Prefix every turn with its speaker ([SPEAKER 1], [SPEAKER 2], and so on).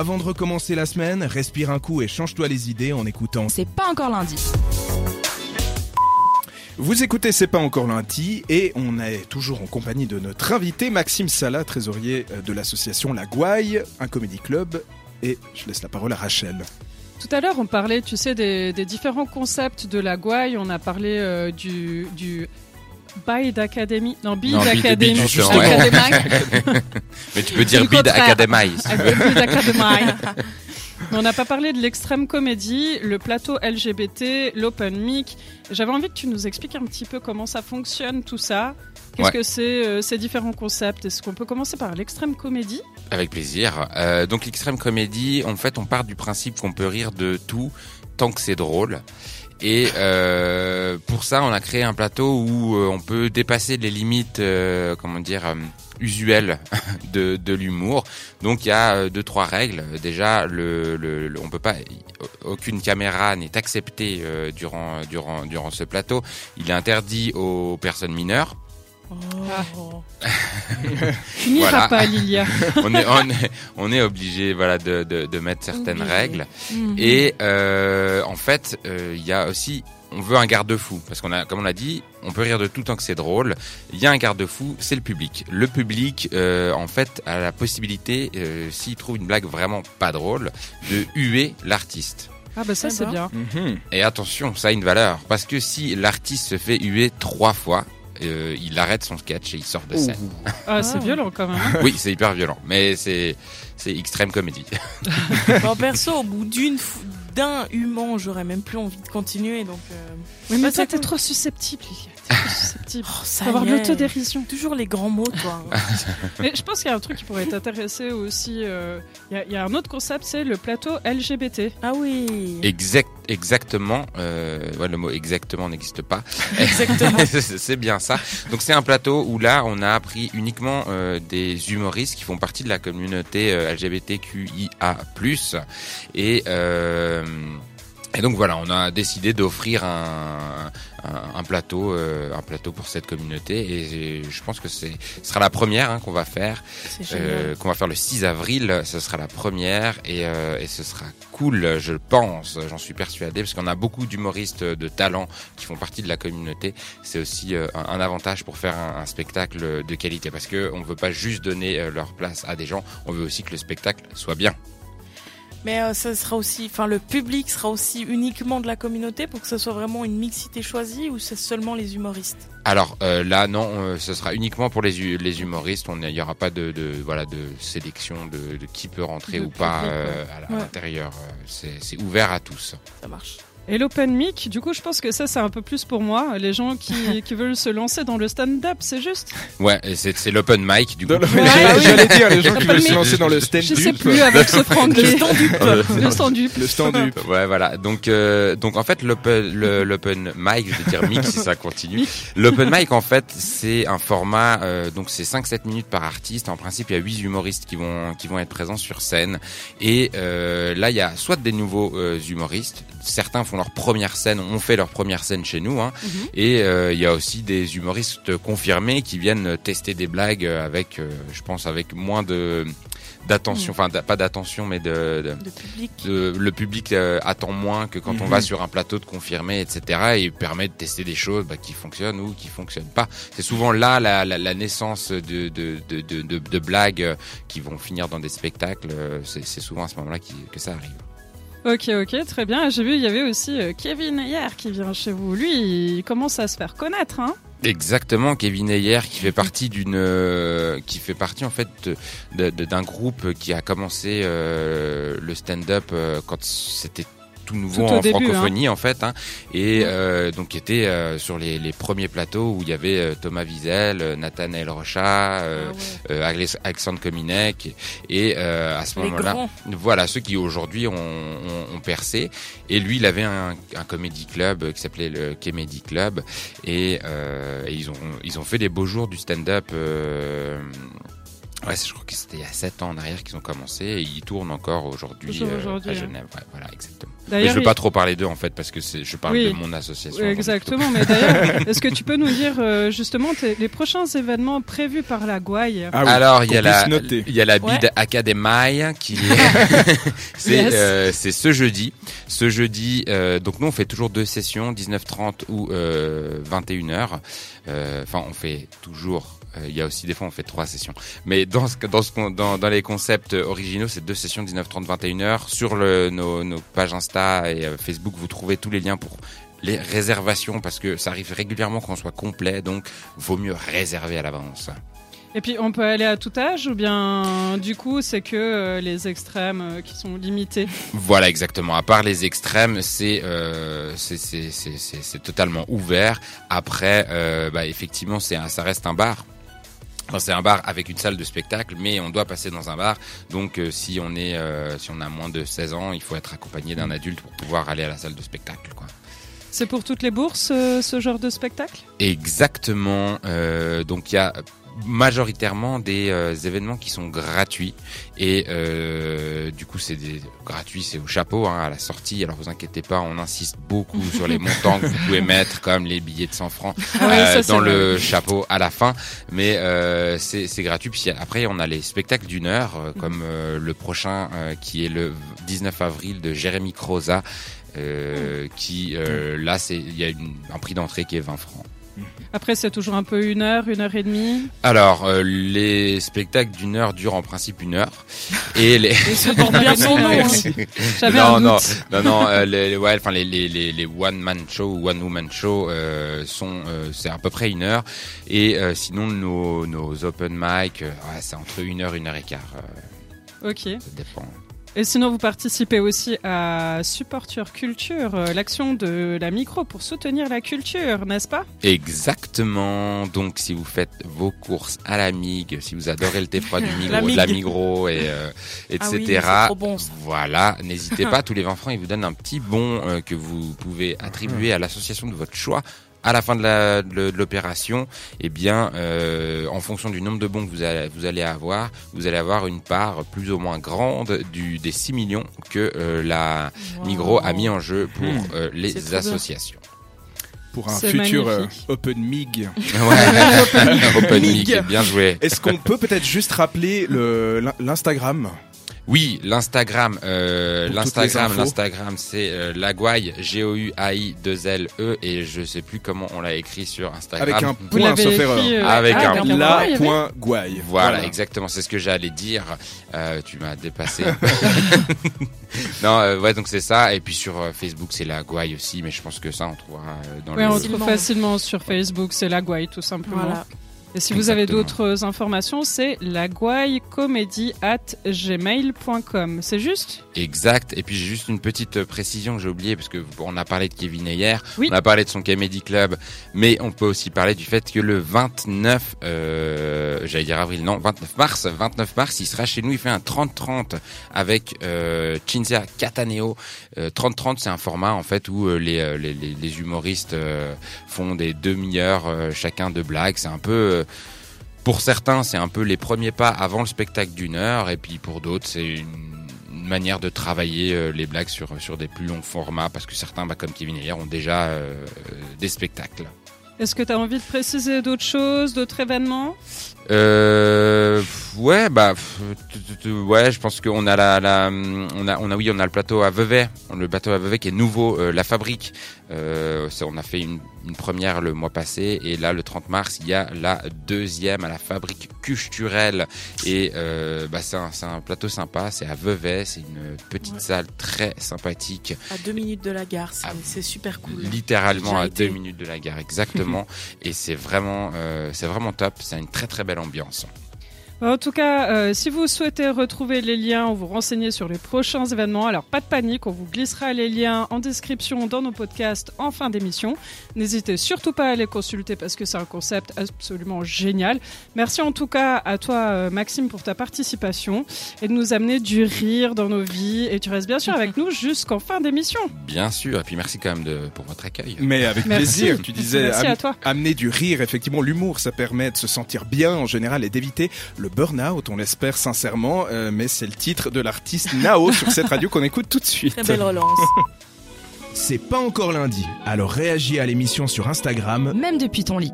[SPEAKER 1] avant de recommencer la semaine, respire un coup et change-toi les idées en écoutant.
[SPEAKER 2] C'est pas encore lundi.
[SPEAKER 1] Vous écoutez C'est pas encore lundi et on est toujours en compagnie de notre invité Maxime Sala, trésorier euh, de l'association La Gouaille, un comédie club. Et je laisse la parole à Rachel.
[SPEAKER 3] Tout à l'heure, on parlait, tu sais, des, des différents concepts de la gouaille. On a parlé euh, du, du Bide Academy. Non, Bide
[SPEAKER 4] Non, Bide-
[SPEAKER 3] Academy.
[SPEAKER 4] Bide, ouais.
[SPEAKER 3] Academy.
[SPEAKER 4] Mais tu peux dire
[SPEAKER 3] le
[SPEAKER 4] Bid
[SPEAKER 3] contraire.
[SPEAKER 4] Academy.
[SPEAKER 3] Bide Academy. Mais on n'a pas parlé de l'extrême comédie, le plateau LGBT, l'open mic. J'avais envie que tu nous expliques un petit peu comment ça fonctionne, tout ça. Qu'est-ce
[SPEAKER 4] Ouais.
[SPEAKER 3] que c'est euh, ces différents concepts? Est-ce qu'on peut commencer par l'extrême comédie?
[SPEAKER 4] Avec plaisir. Euh, donc l'extrême comédie, en fait, on part du principe qu'on peut rire de tout tant que c'est drôle. Et euh, pour ça, on a créé un plateau où euh, on peut dépasser les limites, euh, comment dire, euh, usuelles de, de l'humour. Donc il y a deux trois règles. Déjà, on peut pas, aucune caméra n'est acceptée durant durant durant ce plateau. Il est interdit aux personnes mineures.
[SPEAKER 3] Tu n'iras
[SPEAKER 4] Voilà.
[SPEAKER 3] pas, Lilia.
[SPEAKER 4] on est on est on est obligé voilà de de, de mettre certaines
[SPEAKER 2] Obligé.
[SPEAKER 4] règles.
[SPEAKER 3] Mhm.
[SPEAKER 4] Et euh, en fait, euh, il y a aussi, on veut un garde-fou parce qu'on a, comme on l'a dit, on peut rire de tout tant que c'est drôle. Il y a un garde-fou, c'est le public. Le public, euh, en fait, a la possibilité, euh, s'il trouve une blague vraiment pas drôle, de huer l'artiste.
[SPEAKER 3] Ah bah ça c'est bien.
[SPEAKER 4] Et attention, ça a une valeur parce que si l'artiste se fait huer trois fois. Euh, il arrête son sketch et il sort de scène.
[SPEAKER 3] Ah, c'est
[SPEAKER 2] Ah.
[SPEAKER 3] violent quand même.
[SPEAKER 4] Oui, c'est hyper violent, mais c'est c'est extrême comédie.
[SPEAKER 2] Bon, perso, au bout d'une d'un humain, j'aurais même plus envie de continuer. Donc, euh,
[SPEAKER 3] Oui, mais toi t'es trop susceptible. Susceptible.
[SPEAKER 2] oh, ça
[SPEAKER 3] avoir de l'autodérision.
[SPEAKER 2] Toujours les grands mots, toi.
[SPEAKER 3] Mais je pense qu'il y a un truc qui pourrait t'intéresser aussi. euh, Il y, a- il y a un autre concept, c'est le plateau LGBT.
[SPEAKER 2] ah oui.
[SPEAKER 4] Exact, exactement. Euh, ouais, le mot exactement n'existe pas.
[SPEAKER 2] Exactement.
[SPEAKER 4] c'est c'est bien ça. Donc c'est un plateau où là on a appris uniquement euh, des humoristes qui font partie de la communauté euh, LGBTQIA+. Et euh, et donc voilà, on a décidé d'offrir un, un, un plateau, euh, un plateau pour cette communauté. Et je pense que c'est, ce sera la première hein, qu'on va faire. Euh, qu'on va faire le 6 avril. Ce sera la première et, euh, et ce sera cool, je pense. J'en suis persuadé parce qu'on a beaucoup d'humoristes de talent qui font partie de la communauté. C'est aussi euh, un, un avantage pour faire un, un spectacle de qualité parce que on veut pas juste donner euh, leur place à des gens. On veut aussi que le spectacle soit bien.
[SPEAKER 2] Mais euh, ça sera aussi, enfin, le public sera aussi uniquement de la communauté pour que ce soit vraiment une mixité choisie ou c'est seulement les humoristes?
[SPEAKER 4] Alors euh, là, non, euh, ce sera uniquement pour les, les humoristes. On il n'y aura pas de, de voilà de sélection de, de qui peut rentrer
[SPEAKER 3] De
[SPEAKER 4] ou pas
[SPEAKER 3] public,
[SPEAKER 4] euh, à l'intérieur. Euh, c'est ouvert à tous.
[SPEAKER 2] Ça marche.
[SPEAKER 3] Et l'open mic, du coup, je pense que ça, c'est un peu plus pour moi. Les gens qui, qui veulent se lancer dans le stand-up, c'est juste.
[SPEAKER 4] Ouais, c'est c'est l'open mic du coup.
[SPEAKER 3] Ouais,
[SPEAKER 1] J'allais
[SPEAKER 3] oui.
[SPEAKER 1] j'allais dire, les gens qui
[SPEAKER 3] Open
[SPEAKER 1] veulent se
[SPEAKER 3] mic.
[SPEAKER 1] lancer dans le stand
[SPEAKER 3] Je sais plus avec ce franglais.
[SPEAKER 2] Le stand-up.
[SPEAKER 3] Le stand-up.
[SPEAKER 1] Le stand-up.
[SPEAKER 4] Ouais, voilà. Donc, euh, donc en fait, l'open, mic, je vais dire mic si ça continue. L'open mic, en fait, c'est un format. euh, donc, c'est 5-7 minutes par artiste. En principe, il y a 8 humoristes qui vont qui vont être présents sur scène. Et euh, là, il y a soit des nouveaux euh, humoristes. Certains font leur première scène, ont fait leur première scène chez nous. Hein,
[SPEAKER 3] Mhm.
[SPEAKER 4] Et euh, il y a aussi des humoristes confirmés qui viennent tester des blagues avec, euh, je pense, avec moins de d'attention, enfin d'a- pas d'attention, mais de, de-
[SPEAKER 2] De public.
[SPEAKER 4] de- le public euh, attend moins que quand on
[SPEAKER 1] Mhm.
[SPEAKER 4] va sur un plateau de confirmé, etc. Et permet de tester des choses bah, qui fonctionnent ou qui fonctionnent pas. C'est souvent là la, la, la naissance de, de, blagues qui vont finir dans des spectacles. C'est souvent à ce moment-là que ça arrive.
[SPEAKER 3] Ok, ok, très bien. J'ai vu, il y avait aussi euh, Kevin hier qui vient chez vous. Lui, il commence à se faire connaître, hein.
[SPEAKER 4] Exactement, Kevin Ayer qui fait partie d'une, euh, qui fait partie en fait d'un groupe qui a commencé euh, le stand-up quand c'était tout nouveau
[SPEAKER 3] Tout
[SPEAKER 4] en
[SPEAKER 3] début,
[SPEAKER 4] francophonie en fait, hein, et
[SPEAKER 3] Ouais.
[SPEAKER 4] euh, donc qui était euh, sur les, les premiers plateaux où il y avait euh, Thomas Wiesel, Nathanaël Rochat, euh,
[SPEAKER 2] Ah ouais.
[SPEAKER 4] Alexandre Kominek, et euh, à ce moment-là, voilà ceux qui aujourd'hui ont, ont, ont percé. Et lui, il avait un, un comédie club qui s'appelait le Comedy Club, et, euh, et ils ont ils ont fait des beaux jours du stand-up. Ouais, je crois que c'était il y a 7 ans en arrière qu'ils ont commencé et ils tournent encore aujourd'hui euh, à
[SPEAKER 3] hein.
[SPEAKER 4] Genève. Ouais, voilà, exactement. Mais je
[SPEAKER 3] D'ailleurs,
[SPEAKER 4] veux pas trop parler d'eux en fait parce que je parle
[SPEAKER 3] Oui.
[SPEAKER 4] de mon association.
[SPEAKER 3] Exactement, mais d'ailleurs, est-ce que tu peux nous dire euh, justement les prochains événements prévus par la Gouaille
[SPEAKER 1] Ah oui,
[SPEAKER 4] Alors il y a la il y a la
[SPEAKER 2] Ouais.
[SPEAKER 4] Bid Academy qui est c'est
[SPEAKER 3] Yes.
[SPEAKER 4] euh, c'est ce jeudi ce jeudi euh, donc nous on fait toujours deux sessions 19h30 ou euh, 21h Euh, enfin on fait toujours il y a aussi des fois on fait trois sessions mais dans ce dans ce qu'on- dans, dans les concepts originaux c'est deux sessions 19h30 21h sur le, nos, nos pages Insta et euh, Facebook vous trouvez tous les liens pour les réservations parce que ça arrive régulièrement qu'on soit complet donc vaut mieux réserver à l'avance.
[SPEAKER 3] Et puis on peut aller à tout âge ou bien du coup c'est que euh, les extrêmes euh, qui sont limités?
[SPEAKER 4] Voilà, exactement. À part les extrêmes, c'est euh, totalement ouvert. Après, euh, bah, effectivement, c'est ça reste un bar. C'est un bar avec une salle de spectacle, mais on doit passer dans un bar. Donc, euh, si on est, euh, si on a moins de 16 ans, il faut être accompagné d'un adulte pour pouvoir aller à la salle de spectacle. Quoi.
[SPEAKER 3] C'est pour toutes les bourses euh, ce genre de spectacle?
[SPEAKER 4] Exactement. Euh, donc il y a majoritairement des euh, événements qui sont gratuits. Et euh, du coup c'est des gratuits c'est au chapeau hein, à la sortie. Alors vous inquiétez pas on insiste beaucoup sur les montants que vous pouvez mettre comme les billets de 100 francs
[SPEAKER 3] Ah ouais,
[SPEAKER 4] euh,
[SPEAKER 3] ça,
[SPEAKER 4] dans
[SPEAKER 3] vrai.
[SPEAKER 4] le chapeau à la fin. Mais euh, c'est gratuit. Puis après on a les spectacles d'une heure euh, comme euh, le prochain euh, qui est le 19 avril de Jérémy Croza euh, qui euh, là c'est il y a une- un prix d'entrée qui est 20 francs
[SPEAKER 3] Après c'est toujours un peu une heure, une heure et demie.
[SPEAKER 4] Alors, euh, les spectacles d'une heure durent en principe une heure. Et les...
[SPEAKER 2] Bien son nom. hein.
[SPEAKER 3] J'avais
[SPEAKER 4] non,
[SPEAKER 3] un
[SPEAKER 4] non,
[SPEAKER 3] doute.
[SPEAKER 4] non, non, euh, les, les- ouais, enfin les, les, les, one man show ou one woman show euh, sont, c'est à peu près une heure. Et sinon nos, nos open mic, ouais, c'est entre une heure, une heure et quart.
[SPEAKER 3] Ok.
[SPEAKER 4] ça dépend.
[SPEAKER 3] Et sinon vous participez aussi à Support Your Culture, euh, l'action de la micro pour soutenir la culture, n'est-ce pas?
[SPEAKER 4] Exactement. Donc, si vous faites vos courses à la Mig, si vous adorez le thé froid du
[SPEAKER 2] La
[SPEAKER 4] Migros, de la
[SPEAKER 2] Mig.
[SPEAKER 4] Migros et euh,
[SPEAKER 2] Ah oui,
[SPEAKER 4] etc.
[SPEAKER 2] bon.
[SPEAKER 4] Voilà, n'hésitez pas. Tous les 20 francs, ils vous donnent un petit bon euh, que vous pouvez attribuer à l'association de votre choix. À la fin de la- de l'opération, eh bien, euh, en fonction du nombre de bons que vous allez, vous allez avoir, vous allez avoir une part plus ou moins grande du, des 6 millions que euh, la Migros a mis en jeu pour
[SPEAKER 1] Hmm.
[SPEAKER 4] euh, les
[SPEAKER 2] bien.
[SPEAKER 4] associations.
[SPEAKER 1] Pour un futur euh. Open MIG.
[SPEAKER 4] Ouais. Open
[SPEAKER 2] Mig.
[SPEAKER 4] Bien joué.
[SPEAKER 1] Est-ce qu'on peut peut-être juste rappeler le- l'in- l'Instagram?
[SPEAKER 4] Oui, l'Instagram, euh, l'Instagram, l'Instagram, c'est euh, Lagouaille, G O U A I 2 L E et je sais plus comment on l'a écrit sur Instagram.
[SPEAKER 1] Avec un point, sauf
[SPEAKER 3] écrit,
[SPEAKER 1] erreur.
[SPEAKER 3] euh,
[SPEAKER 4] Avec
[SPEAKER 3] ah,
[SPEAKER 4] un
[SPEAKER 3] avec
[SPEAKER 1] La
[SPEAKER 3] point,
[SPEAKER 1] Gouaille.
[SPEAKER 4] Voilà, exactement, c'est ce que j'allais dire. Euh, tu m'as dépassé. non, euh, ouais, donc c'est ça. Et puis sur euh, Facebook, c'est la aussi, mais je pense que ça, on trouvera euh, dans
[SPEAKER 3] Oui,
[SPEAKER 4] le.
[SPEAKER 3] on
[SPEAKER 2] Facilement.
[SPEAKER 3] trouve facilement sur Facebook, c'est la tout simplement.
[SPEAKER 2] Voilà.
[SPEAKER 3] Et si vous avez d'autres informations, c'est lagouaillecomédie at gmail.com. C'est juste?
[SPEAKER 4] Exact. Et puis j'ai juste une petite euh, précision que j'ai oubliée parce que on a parlé de Kevin hier,
[SPEAKER 3] Oui.
[SPEAKER 4] on a parlé de son comedy club, mais on peut aussi parler du fait que le 29, euh, j'allais dire avril, non, 29 mars, 29 mars, il sera chez nous, il fait un 30-30 avec euh, Cinzia Cataneo. Euh, 30-30, c'est un format en fait où euh, les, euh, les, les, les humoristes euh, font des demi-heures euh, chacun de blagues. C'est un peu euh, pour certains, c'est un peu les premiers pas avant le spectacle d'une heure, et puis pour d'autres, c'est une manière de travailler euh, les blagues sur sur des plus longs formats, parce que certains, bah, comme Kevin hier, ont déjà euh, euh, des spectacles.
[SPEAKER 3] Est-ce que tu as envie de préciser d'autres choses, d'autres événements?
[SPEAKER 4] Euh, ouais, bah, ouais, je pense qu'on a la, la, on a, on a, oui, on a le plateau à Vevey, le plateau à Vevey qui est nouveau, euh, la fabrique. Euh, ça, on a fait une, une première le mois passé. Et là, le 30 mars, il y a la deuxième à la fabrique culturelle. Et euh, bah, c'est un, un plateau sympa, c'est à Vevey, c'est une petite
[SPEAKER 2] Ouais.
[SPEAKER 4] salle très sympathique,
[SPEAKER 2] À deux minutes de la gare, c'est super cool.
[SPEAKER 4] littéralement à deux minutes de la gare, exactement, et c'est vraiment, euh, c'est vraiment top, c'est une très très belle ambiance.
[SPEAKER 3] En tout cas, euh, si vous souhaitez retrouver les liens ou vous renseigner sur les prochains événements, alors pas de panique, on vous glissera les liens en description dans nos podcasts en fin d'émission. N'hésitez surtout pas à les consulter parce que c'est un concept absolument génial. Merci en tout cas à toi euh, Maxime pour ta participation et de nous amener du rire dans nos vies et tu restes bien sûr avec nous jusqu'en fin d'émission.
[SPEAKER 4] Bien sûr, et puis merci quand même de, pour votre accueil.
[SPEAKER 1] Mais avec
[SPEAKER 3] Merci.
[SPEAKER 1] plaisir, tu disais
[SPEAKER 3] Merci
[SPEAKER 1] am-
[SPEAKER 3] à toi.
[SPEAKER 1] amener du rire, effectivement, l'humour, ça permet de se sentir bien en général et d'éviter le burn-out, on l'espère sincèrement, euh, mais c'est le titre de l'artiste Nao sur cette radio qu'on écoute tout de suite.
[SPEAKER 2] Très belle relance.
[SPEAKER 1] C'est pas encore lundi, alors réagis à l'émission sur Instagram
[SPEAKER 5] Même depuis ton lit.